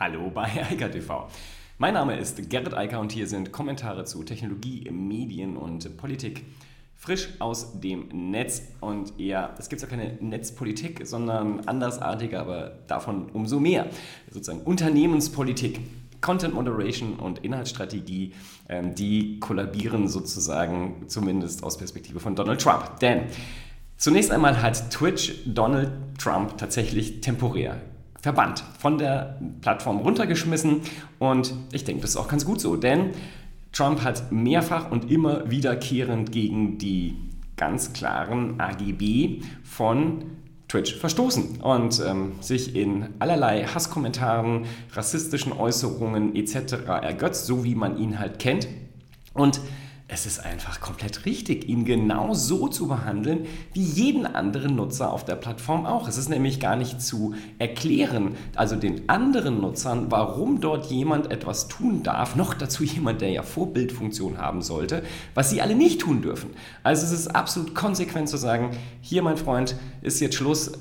Hallo bei Eika TV. Mein Name ist Gerrit Eiker und hier sind Kommentare zu Technologie, Medien und Politik. Frisch aus dem Netz und ja, es gibt ja keine Netzpolitik, sondern andersartige, aber davon umso mehr. Sozusagen Unternehmenspolitik. Content Moderation und Inhaltsstrategie, ähm, die kollabieren sozusagen zumindest aus Perspektive von Donald Trump. Denn zunächst einmal hat Twitch Donald Trump tatsächlich temporär verbannt, von der Plattform runtergeschmissen. Und ich denke, das ist auch ganz gut so, denn Trump hat mehrfach und immer wiederkehrend gegen die ganz klaren AGB von Twitch verstoßen und ähm, sich in allerlei Hasskommentaren, rassistischen Äußerungen etc. ergötzt, so wie man ihn halt kennt. Und es ist einfach komplett richtig, ihn genau so zu behandeln wie jeden anderen Nutzer auf der Plattform auch. Es ist nämlich gar nicht zu erklären, also den anderen Nutzern, warum dort jemand etwas tun darf, noch dazu jemand, der ja Vorbildfunktion haben sollte, was sie alle nicht tun dürfen. Also es ist absolut konsequent zu sagen, hier mein Freund, ist jetzt Schluss,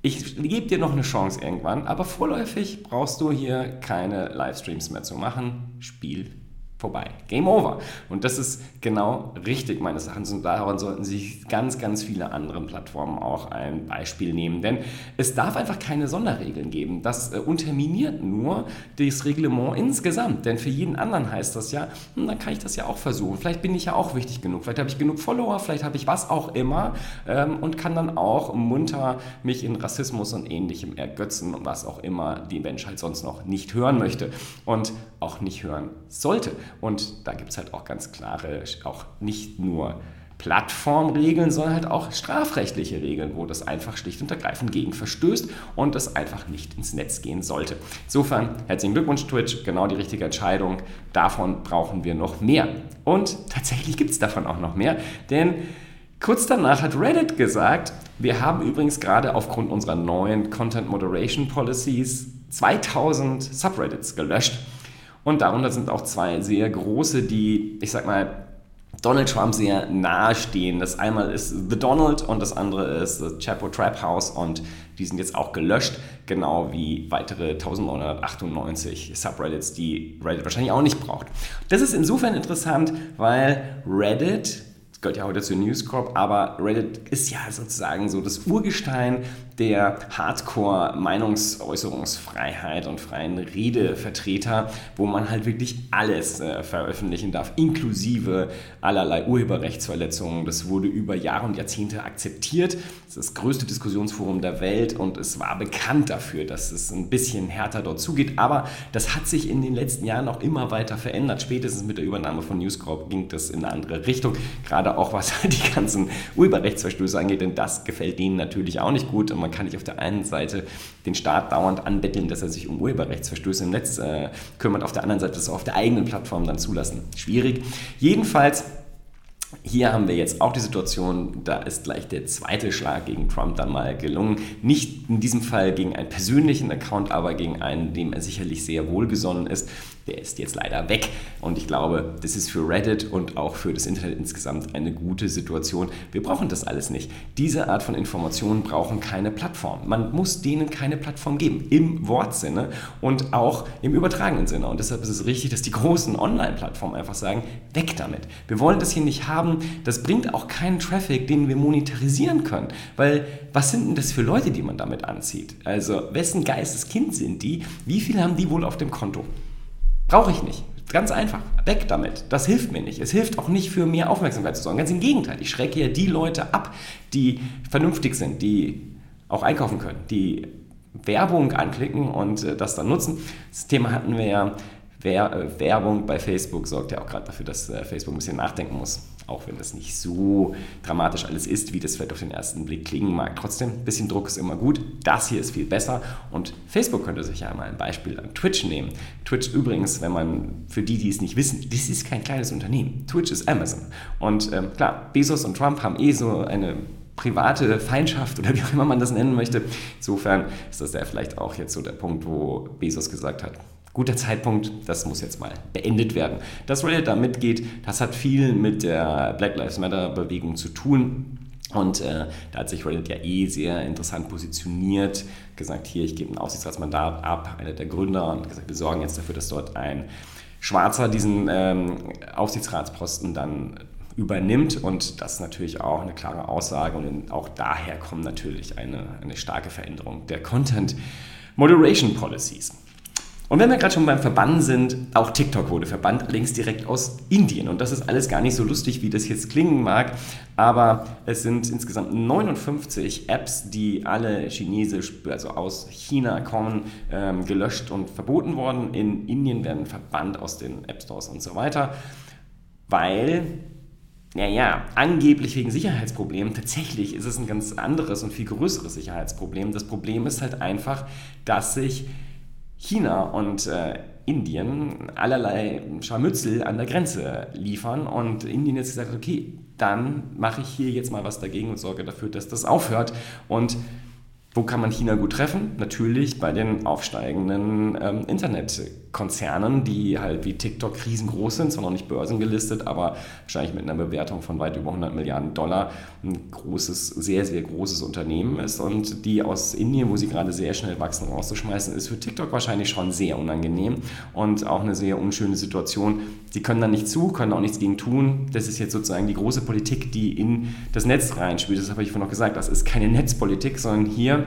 ich gebe dir noch eine Chance irgendwann, aber vorläufig brauchst du hier keine Livestreams mehr zu machen. Spiel vorbei. Game over. Und das ist genau richtig meines Erachtens. Und daran sollten sich ganz, ganz viele andere Plattformen auch ein Beispiel nehmen. Denn es darf einfach keine Sonderregeln geben. Das äh, unterminiert nur das Reglement insgesamt. Denn für jeden anderen heißt das ja, hm, dann kann ich das ja auch versuchen. Vielleicht bin ich ja auch wichtig genug. Vielleicht habe ich genug Follower, vielleicht habe ich was auch immer ähm, und kann dann auch munter mich in Rassismus und ähnlichem ergötzen und was auch immer die Menschheit sonst noch nicht hören möchte und auch nicht hören sollte. Und da gibt es halt auch ganz klare, auch nicht nur Plattformregeln, sondern halt auch strafrechtliche Regeln, wo das einfach schlicht und ergreifend gegen verstößt und das einfach nicht ins Netz gehen sollte. Insofern herzlichen Glückwunsch Twitch, genau die richtige Entscheidung. Davon brauchen wir noch mehr. Und tatsächlich gibt es davon auch noch mehr, denn kurz danach hat Reddit gesagt, wir haben übrigens gerade aufgrund unserer neuen Content Moderation Policies 2000 Subreddits gelöscht. Und darunter sind auch zwei sehr große, die, ich sag mal, Donald Trump sehr nahe stehen. Das einmal ist The Donald und das andere ist The Chapo Trap House und die sind jetzt auch gelöscht, genau wie weitere 1998 Subreddits, die Reddit wahrscheinlich auch nicht braucht. Das ist insofern interessant, weil Reddit gehört ja heute zur News Corp, aber Reddit ist ja sozusagen so das Urgestein der Hardcore-Meinungsäußerungsfreiheit und freien Redevertreter, wo man halt wirklich alles äh, veröffentlichen darf, inklusive allerlei Urheberrechtsverletzungen. Das wurde über Jahre und Jahrzehnte akzeptiert. Das ist das größte Diskussionsforum der Welt und es war bekannt dafür, dass es ein bisschen härter dort zugeht. Aber das hat sich in den letzten Jahren auch immer weiter verändert. Spätestens mit der Übernahme von News Corp ging das in eine andere Richtung. Gerade auch was die ganzen Urheberrechtsverstöße angeht, denn das gefällt denen natürlich auch nicht gut. Und man kann nicht auf der einen Seite den Staat dauernd anbetteln, dass er sich um Urheberrechtsverstöße im Netz äh, kümmert, auf der anderen Seite das auf der eigenen Plattform dann zulassen. Schwierig. Jedenfalls hier haben wir jetzt auch die Situation, da ist gleich der zweite Schlag gegen Trump dann mal gelungen. Nicht in diesem Fall gegen einen persönlichen Account, aber gegen einen, dem er sicherlich sehr wohlgesonnen ist der ist jetzt leider weg. Und ich glaube, das ist für Reddit und auch für das Internet insgesamt eine gute Situation. Wir brauchen das alles nicht. Diese Art von Informationen brauchen keine Plattform. Man muss denen keine Plattform geben, im Wortsinne und auch im übertragenen Sinne. Und deshalb ist es richtig, dass die großen Online-Plattformen einfach sagen, weg damit. Wir wollen das hier nicht haben. Das bringt auch keinen Traffic, den wir monetarisieren können. Weil was sind denn das für Leute, die man damit anzieht? Also wessen Geisteskind sind die? Wie viel haben die wohl auf dem Konto? Brauche ich nicht. Ganz einfach. Weg damit. Das hilft mir nicht. Es hilft auch nicht für mehr Aufmerksamkeit zu sorgen. Ganz im Gegenteil. Ich schrecke ja die Leute ab, die vernünftig sind, die auch einkaufen können, die Werbung anklicken und äh, das dann nutzen. Das Thema hatten wir ja. Äh, Werbung bei Facebook sorgt ja auch gerade dafür, dass äh, Facebook ein bisschen nachdenken muss auch wenn das nicht so dramatisch alles ist, wie das vielleicht auf den ersten Blick klingen mag. Trotzdem, ein bisschen Druck ist immer gut. Das hier ist viel besser und Facebook könnte sich ja mal ein Beispiel an Twitch nehmen. Twitch übrigens, wenn man, für die, die es nicht wissen, das ist kein kleines Unternehmen. Twitch ist Amazon. Und ähm, klar, Bezos und Trump haben eh so eine private Feindschaft oder wie auch immer man das nennen möchte. Insofern ist das ja vielleicht auch jetzt so der Punkt, wo Bezos gesagt hat, guter Zeitpunkt, das muss jetzt mal beendet werden. Dass Reddit da mitgeht, das hat viel mit der Black Lives Matter Bewegung zu tun. Und äh, da hat sich Reddit ja eh sehr interessant positioniert, gesagt, hier, ich gebe ein Aufsichtsratsmandat ab, einer der Gründer, und gesagt, wir sorgen jetzt dafür, dass dort ein Schwarzer diesen ähm, Aufsichtsratsposten dann übernimmt und das ist natürlich auch eine klare Aussage und auch daher kommt natürlich eine, eine starke Veränderung der Content Moderation Policies. Und wenn wir gerade schon beim Verbannen sind, auch TikTok wurde verbannt, allerdings direkt aus Indien. Und das ist alles gar nicht so lustig, wie das jetzt klingen mag, aber es sind insgesamt 59 Apps, die alle chinesisch, also aus China kommen, ähm, gelöscht und verboten worden. In Indien werden verbannt aus den App Stores und so weiter, weil naja, angeblich wegen Sicherheitsproblemen. Tatsächlich ist es ein ganz anderes und viel größeres Sicherheitsproblem. Das Problem ist halt einfach, dass sich China und äh, Indien allerlei Scharmützel an der Grenze liefern und Indien jetzt gesagt, okay, dann mache ich hier jetzt mal was dagegen und sorge dafür, dass das aufhört. Und wo kann man China gut treffen? Natürlich bei den aufsteigenden ähm, Internetkonzernen, die halt wie TikTok riesengroß sind, zwar noch nicht börsengelistet, aber wahrscheinlich mit einer Bewertung von weit über 100 Milliarden Dollar ein großes, sehr, sehr großes Unternehmen ist. Und die aus Indien, wo sie gerade sehr schnell wachsen, rauszuschmeißen, ist für TikTok wahrscheinlich schon sehr unangenehm und auch eine sehr unschöne Situation. Sie können da nicht zu, können auch nichts gegen tun. Das ist jetzt sozusagen die große Politik, die in das Netz reinspielt. Das habe ich vorhin noch gesagt. Das ist keine Netzpolitik, sondern hier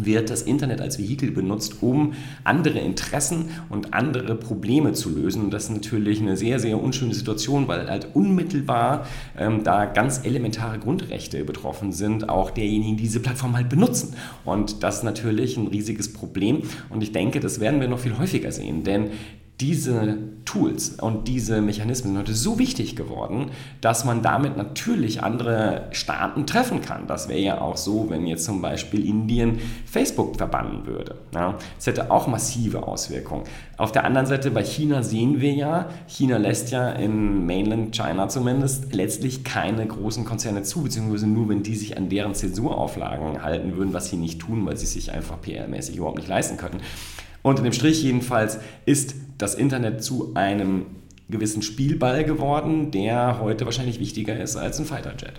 wird das Internet als Vehikel benutzt, um andere Interessen und andere Probleme zu lösen. Und das ist natürlich eine sehr, sehr unschöne Situation, weil halt unmittelbar ähm, da ganz elementare Grundrechte betroffen sind, auch derjenigen, die diese Plattform halt benutzen. Und das ist natürlich ein riesiges Problem. Und ich denke, das werden wir noch viel häufiger sehen, denn diese Tools und diese Mechanismen sind heute so wichtig geworden, dass man damit natürlich andere Staaten treffen kann. Das wäre ja auch so, wenn jetzt zum Beispiel Indien Facebook verbannen würde. Ja, das hätte auch massive Auswirkungen. Auf der anderen Seite bei China sehen wir ja, China lässt ja in Mainland China zumindest letztlich keine großen Konzerne zu, beziehungsweise nur, wenn die sich an deren Zensurauflagen halten würden, was sie nicht tun, weil sie sich einfach PR-mäßig überhaupt nicht leisten können. Unter dem Strich jedenfalls ist das Internet zu einem gewissen Spielball geworden, der heute wahrscheinlich wichtiger ist als ein Fighterjet.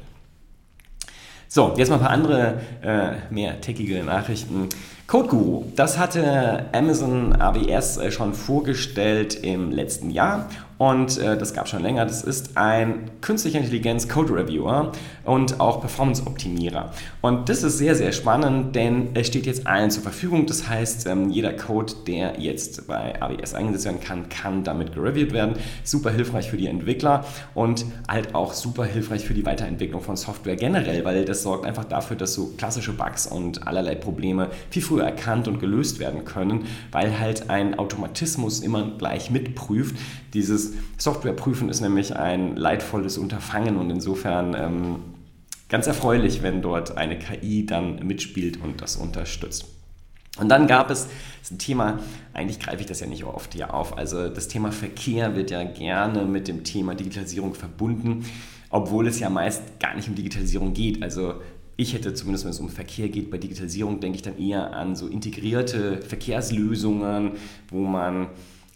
So, jetzt mal ein paar andere, äh, mehr techige Nachrichten. Code Guru, das hatte Amazon AWS äh, schon vorgestellt im letzten Jahr und äh, das gab schon länger. Das ist ein künstlicher Intelligenz Code Reviewer und auch Performance Optimierer. Und das ist sehr, sehr spannend, denn es steht jetzt allen zur Verfügung. Das heißt, ähm, jeder Code, der jetzt bei AWS eingesetzt werden kann, kann damit gereviewt werden. Super hilfreich für die Entwickler und halt auch super hilfreich für die Weiterentwicklung von Software generell, weil das sorgt einfach dafür, dass so klassische Bugs und allerlei Probleme viel früher früher erkannt und gelöst werden können, weil halt ein Automatismus immer gleich mitprüft. Dieses Softwareprüfen ist nämlich ein leidvolles Unterfangen und insofern ähm, ganz erfreulich, wenn dort eine KI dann mitspielt und das unterstützt. Und dann gab es ein Thema, eigentlich greife ich das ja nicht oft hier auf, also das Thema Verkehr wird ja gerne mit dem Thema Digitalisierung verbunden, obwohl es ja meist gar nicht um Digitalisierung geht. Also ich hätte zumindest, wenn es um Verkehr geht, bei Digitalisierung denke ich dann eher an so integrierte Verkehrslösungen, wo man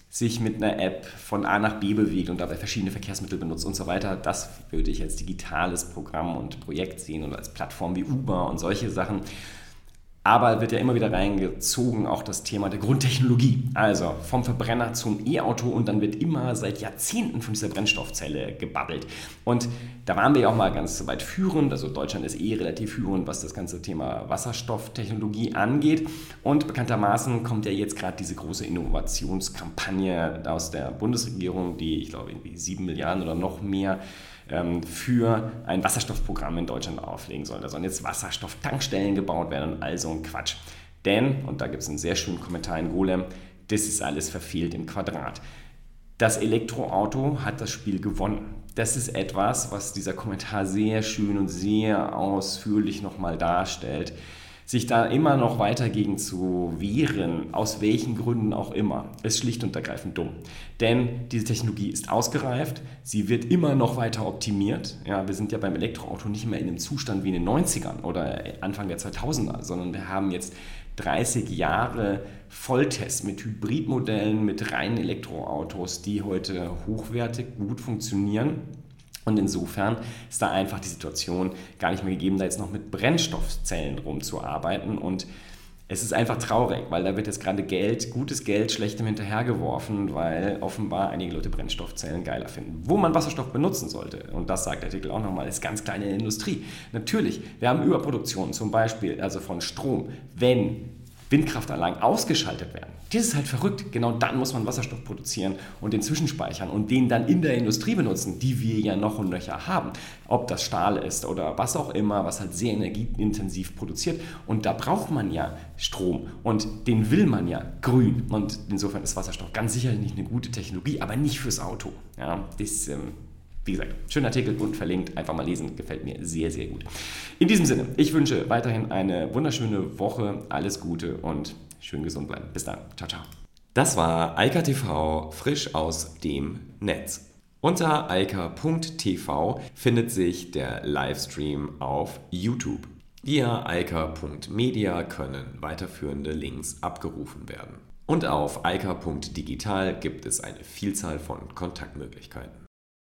sich mit einer App von A nach B bewegt und dabei verschiedene Verkehrsmittel benutzt und so weiter. Das würde ich als digitales Programm und Projekt sehen und als Plattform wie Uber und solche Sachen. Aber wird ja immer wieder reingezogen auch das Thema der Grundtechnologie. Also vom Verbrenner zum E-Auto und dann wird immer seit Jahrzehnten von dieser Brennstoffzelle gebabbelt. Und da waren wir ja auch mal ganz weit führend. Also Deutschland ist eh relativ führend, was das ganze Thema Wasserstofftechnologie angeht. Und bekanntermaßen kommt ja jetzt gerade diese große Innovationskampagne aus der Bundesregierung, die ich glaube irgendwie sieben Milliarden oder noch mehr ähm, für ein Wasserstoffprogramm in Deutschland auflegen soll. Da sollen jetzt Wasserstofftankstellen gebaut werden und all so ein Quatsch. Denn, und da gibt es einen sehr schönen Kommentar in Golem, das ist alles verfehlt im Quadrat. Das Elektroauto hat das Spiel gewonnen. Das ist etwas, was dieser Kommentar sehr schön und sehr ausführlich nochmal darstellt sich da immer noch weiter gegen zu wehren, aus welchen Gründen auch immer, ist schlicht und ergreifend dumm. Denn diese Technologie ist ausgereift, sie wird immer noch weiter optimiert. Ja, wir sind ja beim Elektroauto nicht mehr in einem Zustand wie in den 90ern oder Anfang der 2000er, sondern wir haben jetzt 30 Jahre Volltest mit Hybridmodellen, mit reinen Elektroautos, die heute hochwertig gut funktionieren Und insofern ist da einfach die Situation gar nicht mehr gegeben, da jetzt noch mit Brennstoffzellen rumzuarbeiten. Und es ist einfach traurig, weil da wird jetzt gerade Geld, gutes Geld, schlechtem hinterhergeworfen, weil offenbar einige Leute Brennstoffzellen geiler finden. Wo man Wasserstoff benutzen sollte, und das sagt der Artikel auch nochmal, ist ganz kleine Industrie. Natürlich, wir haben Überproduktion zum Beispiel, also von Strom. Wenn Windkraftanlagen ausgeschaltet werden. Das ist halt verrückt. Genau dann muss man Wasserstoff produzieren und den zwischenspeichern und den dann in der Industrie benutzen, die wir ja noch und nöcher haben. Ob das Stahl ist oder was auch immer, was halt sehr energieintensiv produziert. Und da braucht man ja Strom und den will man ja grün. Und insofern ist Wasserstoff ganz sicherlich nicht eine gute Technologie, aber nicht fürs Auto. Ja, das ähm, wie gesagt, schöner Artikel und verlinkt. Einfach mal lesen, gefällt mir sehr, sehr gut. In diesem Sinne, ich wünsche weiterhin eine wunderschöne Woche, alles Gute und schön gesund bleiben. Bis dann. Ciao, ciao. Das war Eika TV frisch aus dem Netz. Unter eika.tv findet sich der Livestream auf YouTube. Via eika.media können weiterführende Links abgerufen werden. Und auf eika.digital gibt es eine Vielzahl von Kontaktmöglichkeiten.